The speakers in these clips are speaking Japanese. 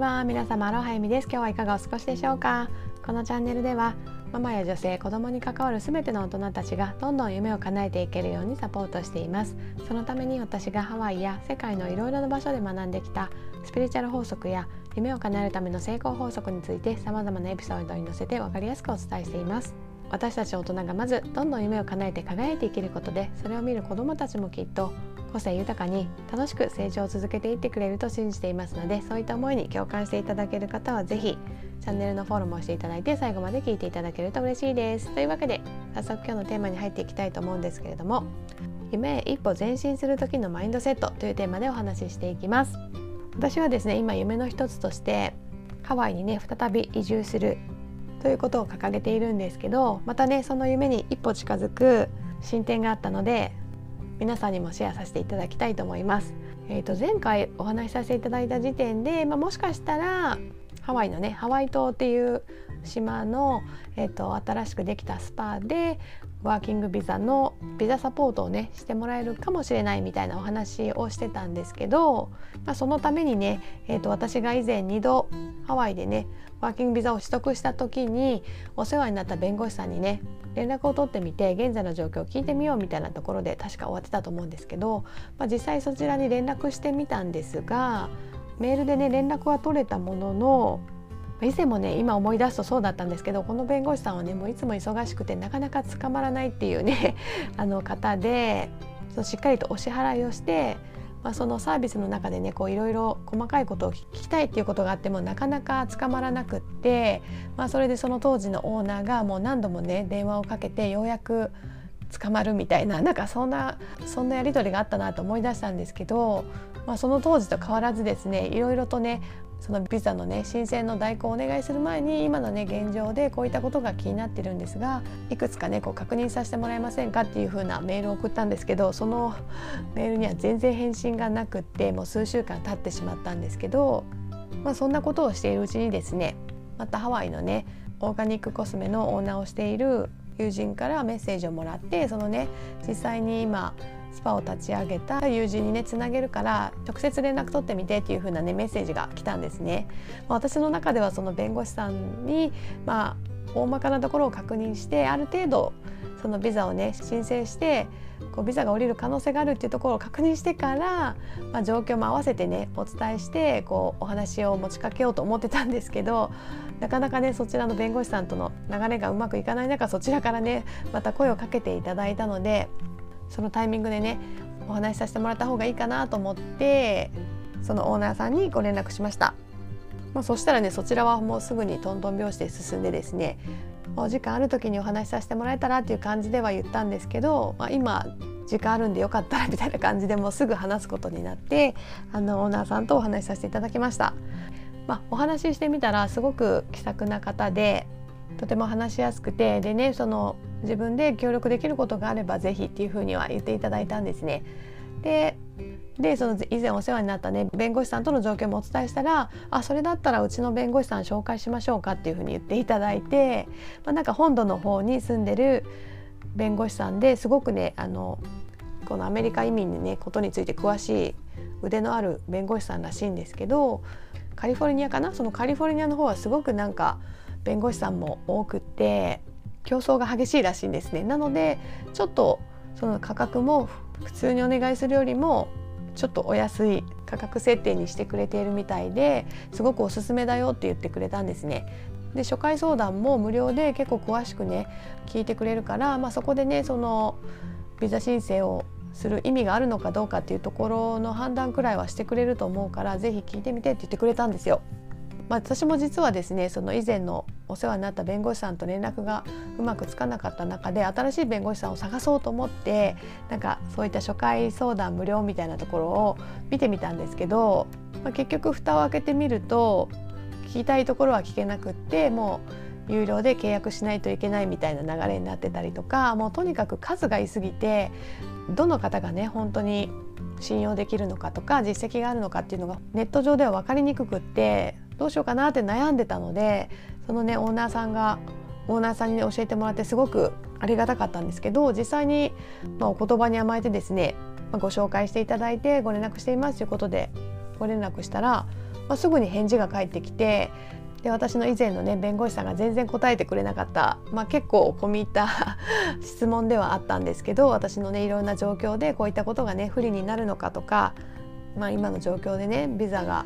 は。皆様アロハエミです。今日はいかがお過ごしでしょうか？このチャンネルではママや女性子供に関わる全ての大人たちがどんどん夢を叶えていけるようにサポートしています。そのために私がハワイや世界のいろいろな場所で学んできたスピリチュアル法則や夢を叶えるための成功法則について様々なエピソードに載せて分かりやすくお伝えしています。私たち大人がまずどんどん夢を叶えて輝いて生きることでそれを見る子どもたちもきっと個性豊かに楽しく成長を続けていってくれると信じていますのでそういった思いに共感していただける方は是非チャンネルのフォローもしていただいて最後まで聞いていただけると嬉しいです。というわけで早速今日のテーマに入っていきたいと思うんですけれども夢へ一歩前進する時のマインドセットというテーマでお話ししていきます。私はですね今夢の一つとしてハワイにね再び移住するということを掲げているんですけどまたねその夢に一歩近づく進展があったので皆さんにもシェアさせていただきたいと思います。えー、と前回お話しさせていただいた時点で、まあ、もしかしたらハワイのねハワイ島っていう島の、えーと、新しくできたスパでワーキングビザのビザサポートをねしてもらえるかもしれないみたいなお話をしてたんですけど、まあ、そのためにね、えーと、私が以前2度ハワイでねワーキングビザを取得した時にお世話になった弁護士さんにね連絡を取ってみて現在の状況を聞いてみようみたいなところで確か終わってたと思うんですけど、まあ、実際そちらに連絡してみたんですがメールでね連絡は取れたものの以前もね今思い出すとそうだったんですけどこの弁護士さんはねもういつも忙しくてなかなか捕まらないっていうねあの方でそのしっかりとお支払いをして、まあ、そのサービスの中でねいろいろ細かいことを聞きたいっていうことがあってもなかなか捕まらなくって、まあ、それでその当時のオーナーがもう何度もね電話をかけてようやく捕まるみたいななんかそんなそんなやり取りがあったなと思い出したんですけど、まあ、その当時と変わらずですねいろいろとねそのビザのね申請の代行をお願いする前に今のね現状でこういったことが気になってるんですがいくつかねこう確認させてもらえませんか？っていう風なメールを送ったんですけどそのメールには全然返信がなくってもう数週間経ってしまったんですけど、まあ、そんなことをしているうちにですねまたハワイのねオーガニックコスメのオーナーをしている友人からメッセージをもらってそのね実際に今スパを立ち上げた友人にねつなげるから直接連絡取ってみてっていう風なねメッセージが来たんですね。まあ、私の中ではその弁護士さんにまあ大まかなところを確認してある程度そのビザをね申請してこうビザが下りる可能性があるっていうところを確認してから、まあ、状況も合わせてねお伝えしてこうお話を持ちかけようと思ってたんですけどなかなかねそちらの弁護士さんとの流れがうまくいかない中そちらからねまた声をかけていただいたのでそのタイミングでねお話しさせてもらった方がいいかなと思ってそのオーナーさんにご連絡しました。まあ、そしたらねそちらはもうすぐにトントン拍子で進んでですねお時間ある時にお話しさせてもらえたらっていう感じでは言ったんですけど、まあ、今時間あるんでよかったらみたいな感じでもうすぐ話すことになってあのオーナーさんとお話しさせていただきました。まあ、お話ししてみたらすごく気さくな方でとても話しやすくてでねその自分で協力できることがあれば是非っていうふうには言っていただいたんですね。ででその以前お世話になったね弁護士さんとの状況もお伝えしたら「あそれだったらうちの弁護士さん紹介しましょうか」っていうふうに言っていただいて、まあ、なんか本土の方に住んでる弁護士さんですごくねあのこのアメリカ移民のねことについて詳しい腕のある弁護士さんらしいんですけどカリフォルニアかな？そのカリフォルニアの方はすごくなんか弁護士さんも多くて競争が激しいらしいんですね。なのでちょっとその価格も普通にお願いするよりもちょっとお安い価格設定にしてくれているみたいですごくおすすめだよって言ってくれたんですね。で初回相談も無料で結構詳しくね聞いてくれるから、まあ、そこでねそのビザ申請をする意味があるのかどうかっていうところの判断くらいはしてくれると思うから是非聞いてみてって言ってくれたんですよ。まあ、私も実はですねその以前のお世話になった弁護士さんと連絡がうまくつかなかった中で新しい弁護士さんを探そうと思ってなんかそういった初回相談無料みたいなところを見てみたんですけど、まあ、結局蓋を開けてみると聞きたいところは聞けなくってもう有料で契約しないといけないみたいな流れになってたりとかもうとにかく数がいすぎてどの方がね本当に信用できるのかとか実績があるのかっていうのがネット上では分かりにくくってどうしようかなって悩んでたのでそのねオーナーさんがオーナーさんに、ね、教えてもらってすごくありがたかったんですけど実際に、まあ、お言葉に甘えてですね、まあ、ご紹介していただいてご連絡していますということでご連絡したらまあ、すぐに返事が返ってきてで私の以前のね弁護士さんが全然答えてくれなかった、まあ、結構込み入った 質問ではあったんですけど私のねいろんな状況でこういったことがね不利になるのかとか、まあ、今の状況でねビザが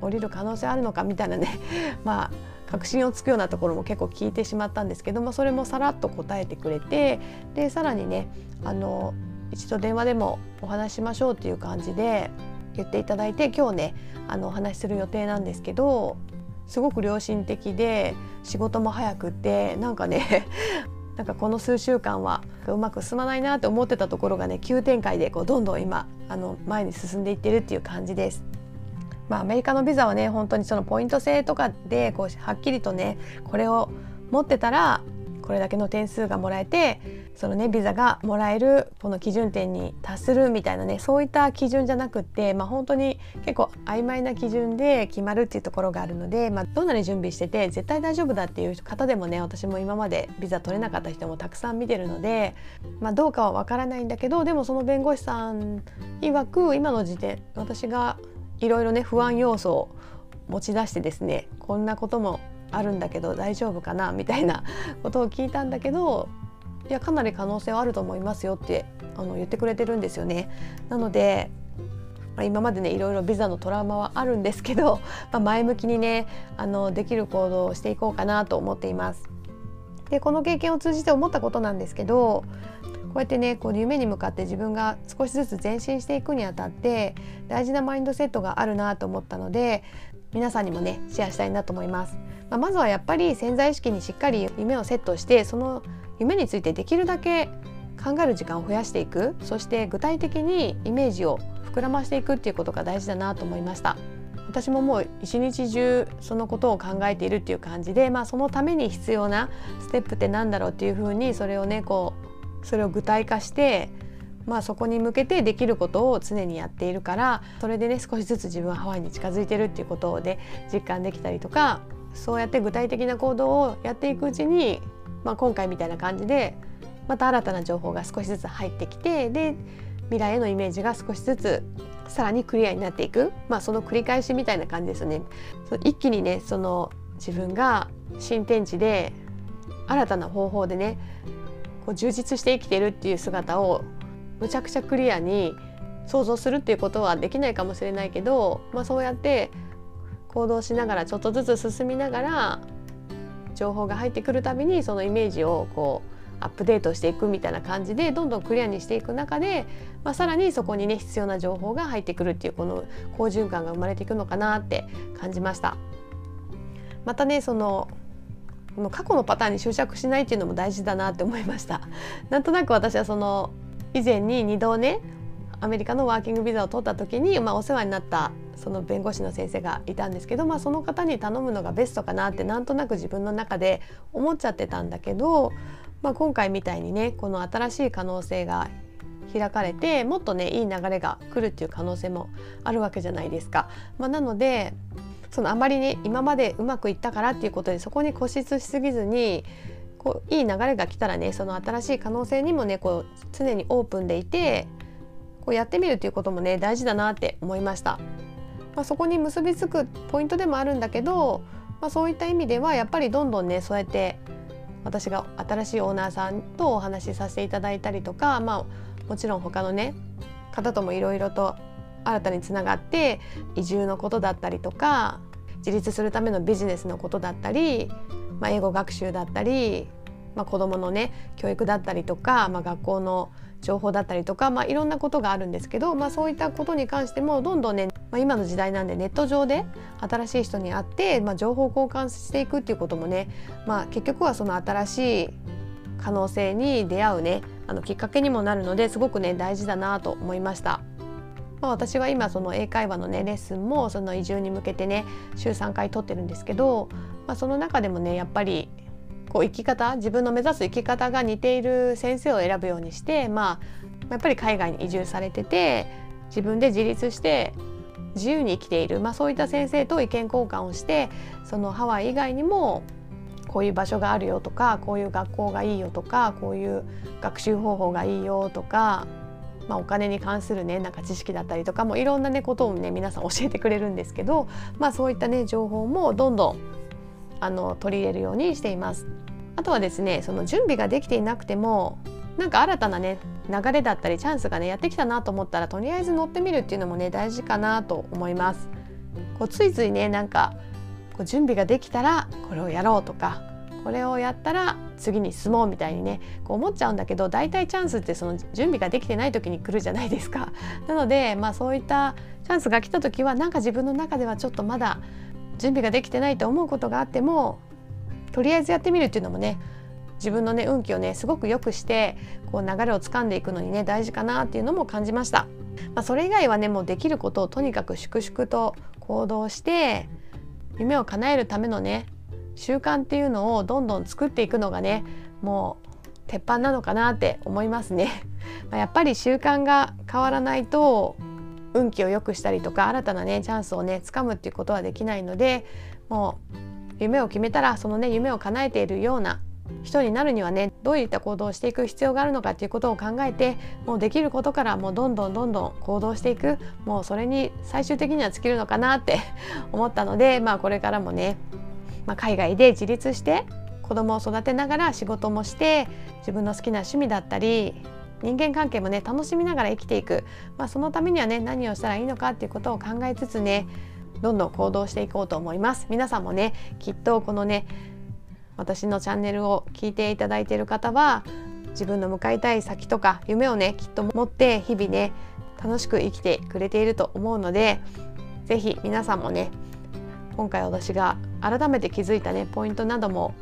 降りる可能性あるのかみたいなね まあ確信をつくようなところも結構聞いてしまったんですけどもそれもさらっと答えてくれてでさらにねあの一度電話でもお話ししましょうっていう感じで言っていただいて今日ねあのお話しする予定なんですけどすごく良心的で仕事も早くてなんかね なんかこの数週間はうまく進まないなって思ってたところがね急展開でこうどんどん今あの前に進んでいってるっていう感じです。まあ、アメリカのビザはね本当にそのポイント制とかでこうはっきりとねこれを持ってたらこれだけの点数がもらえてそのねビザがもらえるこの基準点に達するみたいなねそういった基準じゃなくって、まあ、本当に結構曖昧な基準で決まるっていうところがあるので、まあ、どんなに準備してて絶対大丈夫だっていう方でもね私も今までビザ取れなかった人もたくさん見てるので、まあ、どうかはわからないんだけどでもその弁護士さん曰く今の時点私がいろいろね不安要素を持ち出してですねこんなこともあるんだけど大丈夫かなみたいなことを聞いたんだけどいやかなり可能性はあると思いますよってあの言ってくれてるんですよね。なのでま、今までねいろいろビザのトラウマはあるんですけど、まあ、前向きにねあのできる行動をしていこうかなと思っています。でこの経験を通じて思ったことなんですけどこうやってねこう夢に向かって自分が少しずつ前進していくにあたって大事なマインドセットがあるなと思ったので皆さんにもねシェアしたいなと思います。まあ、まずはやっぱり潜在意識にしっかり夢をセットしてその夢についてできるだけ考える時間を増やしていく。そして具体的にイメージを膨らましていくっていうことが大事だなと思いました。私ももう一日中そのことを考えているっていう感じで、まあ、そのために必要なステップって何だろうっていうふうにそれをねこうそれを具体化してまあ、そこに向けてできることを常にやっているからそれでね少しずつ自分はハワイに近づいてるっていうことで実感できたりとかそうやって具体的な行動をやっていくうちに、まあ、今回みたいな感じでまた新たな情報が少しずつ入ってきてで未来へのイメージが少しずつさらにクリアになっていく、まあ、その繰り返しみたいな感じですよね。一気にねその自分が新天地で新たな方法でねこう充実して生きてるっていう姿をむちゃくちゃクリアに想像するっていうことはできないかもしれないけど、まあ、そうやって行動しながらちょっとずつ進みながら情報が入ってくるたびにそのイメージをこうアップデートしていくみたいな感じでどんどんクリアにしていく中で、まあ、さらにそこにね必要な情報が入ってくるっていうこの好循環が生まれていくのかなって感じました。またねそのこの過去のパターンに執着しないっていうのも大事だなって思いました。なんとなく私はその以前に2度ねアメリカのワーキングビザを取った時に、まあ、お世話になったその弁護士の先生がいたんですけど、まあ、その方に頼むのがベストかなってなんとなく自分の中で思っちゃってたんだけど、まあ、今回みたいにねこの新しい可能性が開かれてもっとねいい流れが来るっていう可能性もあるわけじゃないですか。まあ、なのでそのあまりね今までうまくいったからっていうことでそこに固執しすぎずにこういい流れが来たらねその新しい可能性にもねこう常にオープンでいてこうやってみるということもね大事だなって思いました。まあ、そこに結びつくポイントでもあるんだけど、まあ、そういった意味ではやっぱりどんどんねそうやって私が新しいオーナーさんとお話しさせていただいたりとか、まあ、もちろん他のね方ともいろいろと新たにつながって移住のことだったりとか自立するためのビジネスのことだったりまあ、英語学習だったり、まあ、子どものね教育だったりとか、まあ、学校の情報だったりとか、まあ、いろんなことがあるんですけど、まあ、そういったことに関してもどんどんね、まあ、今の時代なんでネット上で新しい人に会って、まあ、情報交換していくっていうこともね、まあ、結局はその新しい可能性に出会うねあのきっかけにもなるのですごくね大事だなと思いました。まあ、私は今その英会話のねレッスンもその移住に向けてね週3回取ってるんですけど、まあ、その中でもねやっぱりこう生き方自分の目指す生き方が似ている先生を選ぶようにして、まあ、やっぱり海外に移住されてて自分で自立して自由に生きている、まあ、そういった先生と意見交換をしてそのハワイ以外にもこういう場所があるよとかこういう学校がいいよとかこういう学習方法がいいよとかまあ、お金に関するねなんか知識だったりとかもいろんなねことをね皆さん教えてくれるんですけど、まあ、そういったね情報もどんどんあの取り入れるようにしています。あとはですねその準備ができていなくてもなんか新たなね流れだったりチャンスがねやってきたなと思ったらとりあえず乗ってみるっていうのもね大事かなと思います。こうついついねなんかこう準備ができたらこれをやろうとかこれをやったら次に進もうみたいにねこう思っちゃうんだけど大体チャンスってその準備ができてない時に来るじゃないですか。なのでまあそういったチャンスが来た時はなんか自分の中ではちょっとまだ準備ができてないと思うことがあってもとりあえずやってみるっていうのもね自分のね運気をねすごく良くしてこう流れをつかんでいくのにね大事かなっていうのも感じました。まあ、それ以外はねもうできることをとにかく粛々と行動して夢を叶えるためのね習慣っていうのをどんどん作っていくのがねもう鉄板なのかなって思いますね。まやっぱり習慣が変わらないと運気を良くしたりとか新たなねチャンスをね掴むっていうことはできないのでもう夢を決めたらそのね夢を叶えているような人になるにはねどういった行動をしていく必要があるのかっていうことを考えてもうできることからもうどんどんどんどん行動していく。もうそれに最終的には尽きるのかなって 思ったのでまあこれからもね、まあ、海外で自立して子供を育てながら仕事もして自分の好きな趣味だったり人間関係もね楽しみながら生きていく、まあ、そのためにはね何をしたらいいのかっていうことを考えつつねどんどん行動していこうと思います。皆さんもねきっとこのね私のチャンネルを聞いていただいている方は自分の向かいたい先とか夢をねきっと持って日々ね楽しく生きてくれていると思うので是非皆さんもね今回私が改めて気づいたねポイントなども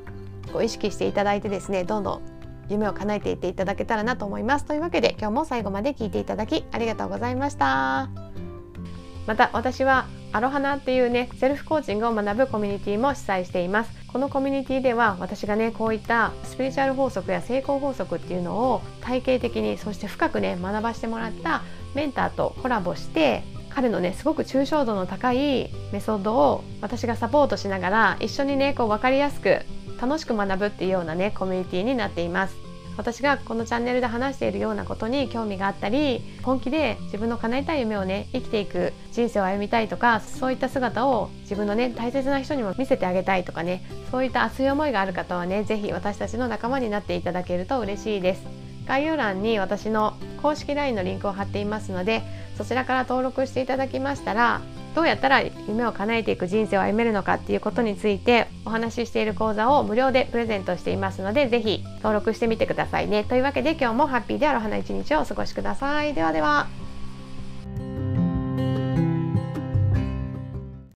こう意識していただいてですねどんどん夢を叶えていっていただけたらなと思います。というわけで今日も最後まで聞いていただきありがとうございました。また私はアロハナっていうねセルフコーチングを学ぶコミュニティも主催しています。このコミュニティでは私がねこういったスピリチュアル法則や成功法則っていうのを体系的にそして深くね学ばしてもらったメンターとコラボして彼のねすごく抽象度の高いメソッドを私がサポートしながら一緒にねこう分かりやすく楽しく学ぶっていうようなねコミュニティになっています。私がこのチャンネルで話しているようなことに興味があったり本気で自分の叶えたい夢をね生きていく人生を歩みたいとかそういった姿を自分のね大切な人にも見せてあげたいとかねそういった熱い思いがある方はね是非私たちの仲間になっていただけると嬉しいです。概要欄に私の公式 LINE のリンクを貼っていますのでそちらから登録していただきましたらどうやったら夢を叶えていく人生を歩めるのかっていうことについてお話ししている講座を無料でプレゼントしていますので是非登録してみてくださいね。というわけで今日もハッピーである花一日をお過ごしください。ではでは。